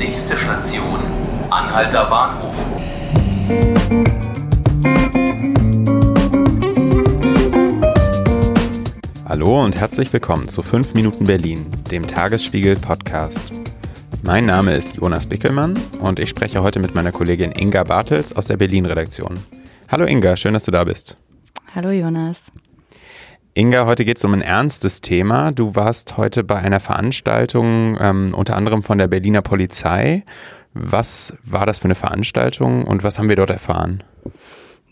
Nächste Station, Anhalter Bahnhof. Hallo und herzlich willkommen zu 5 Minuten Berlin, dem Tagesspiegel Podcast. Mein Name ist Jonas Bickelmann und ich spreche heute mit meiner Kollegin Inga Bartels aus der Berlin-Redaktion. Hallo Inga, schön, dass du da bist. Hallo Jonas. Inga, heute geht es um ein ernstes Thema. Du warst heute bei einer Veranstaltung, ähm, unter anderem von der Berliner Polizei. Was war das für eine Veranstaltung und was haben wir dort erfahren?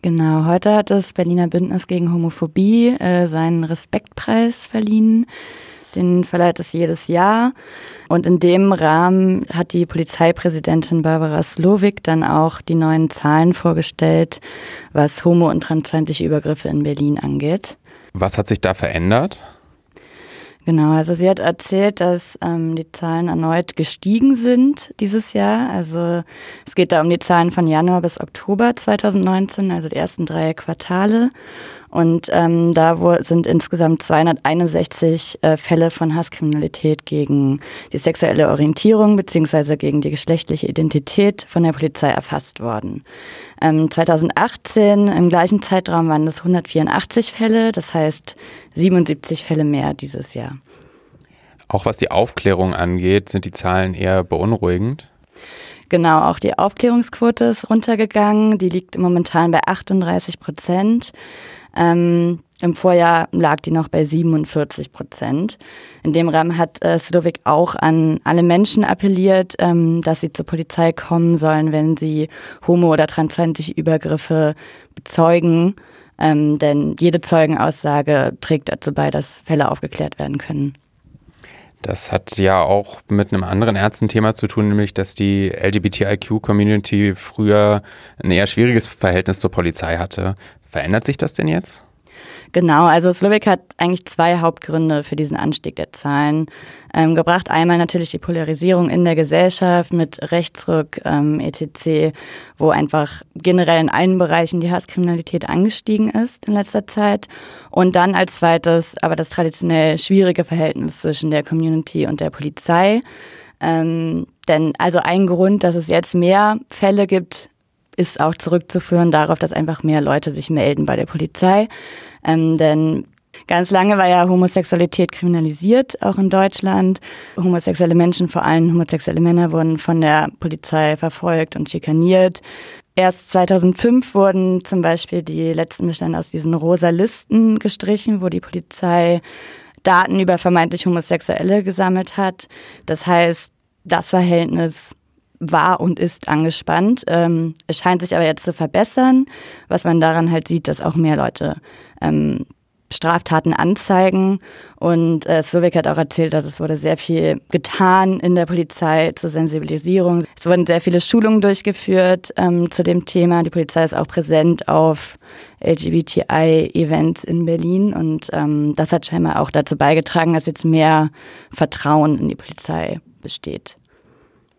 Genau, heute hat das Berliner Bündnis gegen Homophobie äh, seinen Respektpreis verliehen. Den verleiht es jedes Jahr. Und in dem Rahmen hat die Polizeipräsidentin Barbara Slowik dann auch die neuen Zahlen vorgestellt, was homo- und transfeindliche Übergriffe in Berlin angeht. Was hat sich da verändert? Genau, also sie hat erzählt, dass ähm, die Zahlen erneut gestiegen sind dieses Jahr. Also es geht da um die Zahlen von Januar bis Oktober 2019, also die ersten drei Quartale. Und ähm, da sind insgesamt 261 äh, Fälle von Hasskriminalität gegen die sexuelle Orientierung beziehungsweise gegen die geschlechtliche Identität von der Polizei erfasst worden. Ähm, 2018 im gleichen Zeitraum waren es 184 Fälle, das heißt 77 Fälle mehr dieses Jahr. Auch was die Aufklärung angeht, sind die Zahlen eher beunruhigend. Genau, auch die Aufklärungsquote ist runtergegangen. Die liegt momentan bei 38 Prozent. Ähm, Im Vorjahr lag die noch bei 47 Prozent. In dem Rahmen hat äh, Slowik auch an alle Menschen appelliert, ähm, dass sie zur Polizei kommen sollen, wenn sie homo- oder transfeindliche Übergriffe bezeugen. Ähm, denn jede Zeugenaussage trägt dazu bei, dass Fälle aufgeklärt werden können. Das hat ja auch mit einem anderen Ärztenthema zu tun, nämlich dass die LGBTIQ-Community früher ein eher schwieriges Verhältnis zur Polizei hatte. Verändert sich das denn jetzt? Genau, also Slovak hat eigentlich zwei Hauptgründe für diesen Anstieg der Zahlen ähm, gebracht. Einmal natürlich die Polarisierung in der Gesellschaft mit Rechtsruck, ähm, etc., wo einfach generell in allen Bereichen die Hasskriminalität angestiegen ist in letzter Zeit. Und dann als zweites aber das traditionell schwierige Verhältnis zwischen der Community und der Polizei. Ähm, denn also ein Grund, dass es jetzt mehr Fälle gibt, ist auch zurückzuführen darauf, dass einfach mehr Leute sich melden bei der Polizei. Ähm, denn Ganz lange war ja Homosexualität kriminalisiert, auch in Deutschland. Homosexuelle Menschen, vor allem homosexuelle Männer, wurden von der Polizei verfolgt und schikaniert. Erst 2005 wurden zum Beispiel die letzten Bestände aus diesen rosa Listen gestrichen, wo die Polizei Daten über vermeintlich Homosexuelle gesammelt hat. Das heißt, das Verhältnis war und ist angespannt. Ähm, es scheint sich aber jetzt zu verbessern, was man daran halt sieht, dass auch mehr Leute ähm, Straftaten anzeigen. Und äh, Slovak hat auch erzählt, dass es wurde sehr viel getan in der Polizei zur Sensibilisierung. Es wurden sehr viele Schulungen durchgeführt ähm, zu dem Thema. Die Polizei ist auch präsent auf LGBTI-Events in Berlin. Und ähm, das hat scheinbar auch dazu beigetragen, dass jetzt mehr Vertrauen in die Polizei besteht.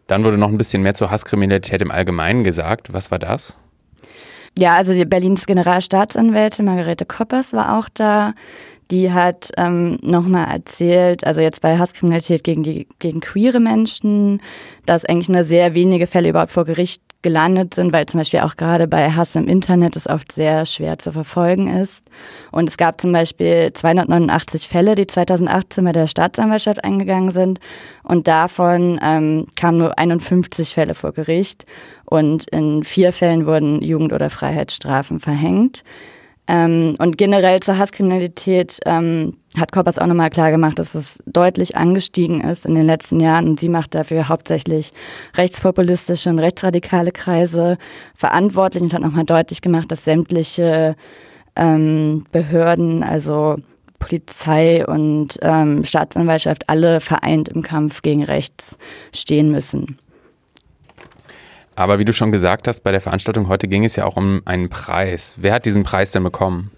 Dann wurde noch ein bisschen mehr zur Hasskriminalität im Allgemeinen gesagt. Was war das? Ja, also die Berlins Generalstaatsanwältin Margarete Koppers war auch da. Die hat ähm, nochmal erzählt, also jetzt bei Hasskriminalität gegen, die, gegen queere Menschen, dass eigentlich nur sehr wenige Fälle überhaupt vor Gericht gelandet sind, weil zum Beispiel auch gerade bei Hass im Internet es oft sehr schwer zu verfolgen ist. Und es gab zum Beispiel 289 Fälle, die 2018 bei der Staatsanwaltschaft eingegangen sind. Und davon ähm, kamen nur 51 Fälle vor Gericht. Und in vier Fällen wurden Jugend- oder Freiheitsstrafen verhängt. Ähm, und generell zur Hasskriminalität ähm, hat Koppers auch nochmal klar gemacht, dass es deutlich angestiegen ist in den letzten Jahren. Und sie macht dafür hauptsächlich rechtspopulistische und rechtsradikale Kreise verantwortlich und hat nochmal deutlich gemacht, dass sämtliche ähm, Behörden, also Polizei und ähm, Staatsanwaltschaft, alle vereint im Kampf gegen rechts stehen müssen. Aber wie du schon gesagt hast, bei der Veranstaltung heute ging es ja auch um einen Preis. Wer hat diesen Preis denn bekommen?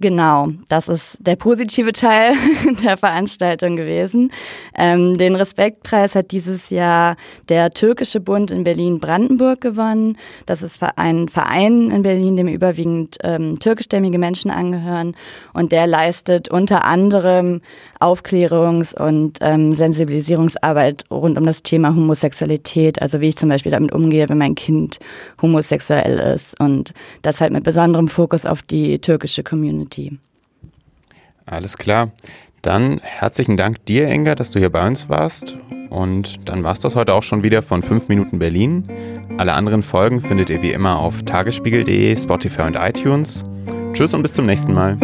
Genau, das ist der positive Teil der Veranstaltung gewesen. Ähm, den Respektpreis hat dieses Jahr der Türkische Bund in Berlin-Brandenburg gewonnen. Das ist ein Verein in Berlin, dem überwiegend ähm, türkischstämmige Menschen angehören. Und der leistet unter anderem Aufklärungs- und ähm, Sensibilisierungsarbeit rund um das Thema Homosexualität. Also wie ich zum Beispiel damit umgehe, wenn mein Kind homosexuell ist. Und das halt mit besonderem Fokus auf die türkische Community. Community. Alles klar. Dann herzlichen Dank dir, Inga, dass du hier bei uns warst. Und dann war es das heute auch schon wieder von 5 Minuten Berlin. Alle anderen Folgen findet ihr wie immer auf tagesspiegel.de, Spotify und iTunes. Tschüss und bis zum nächsten Mal.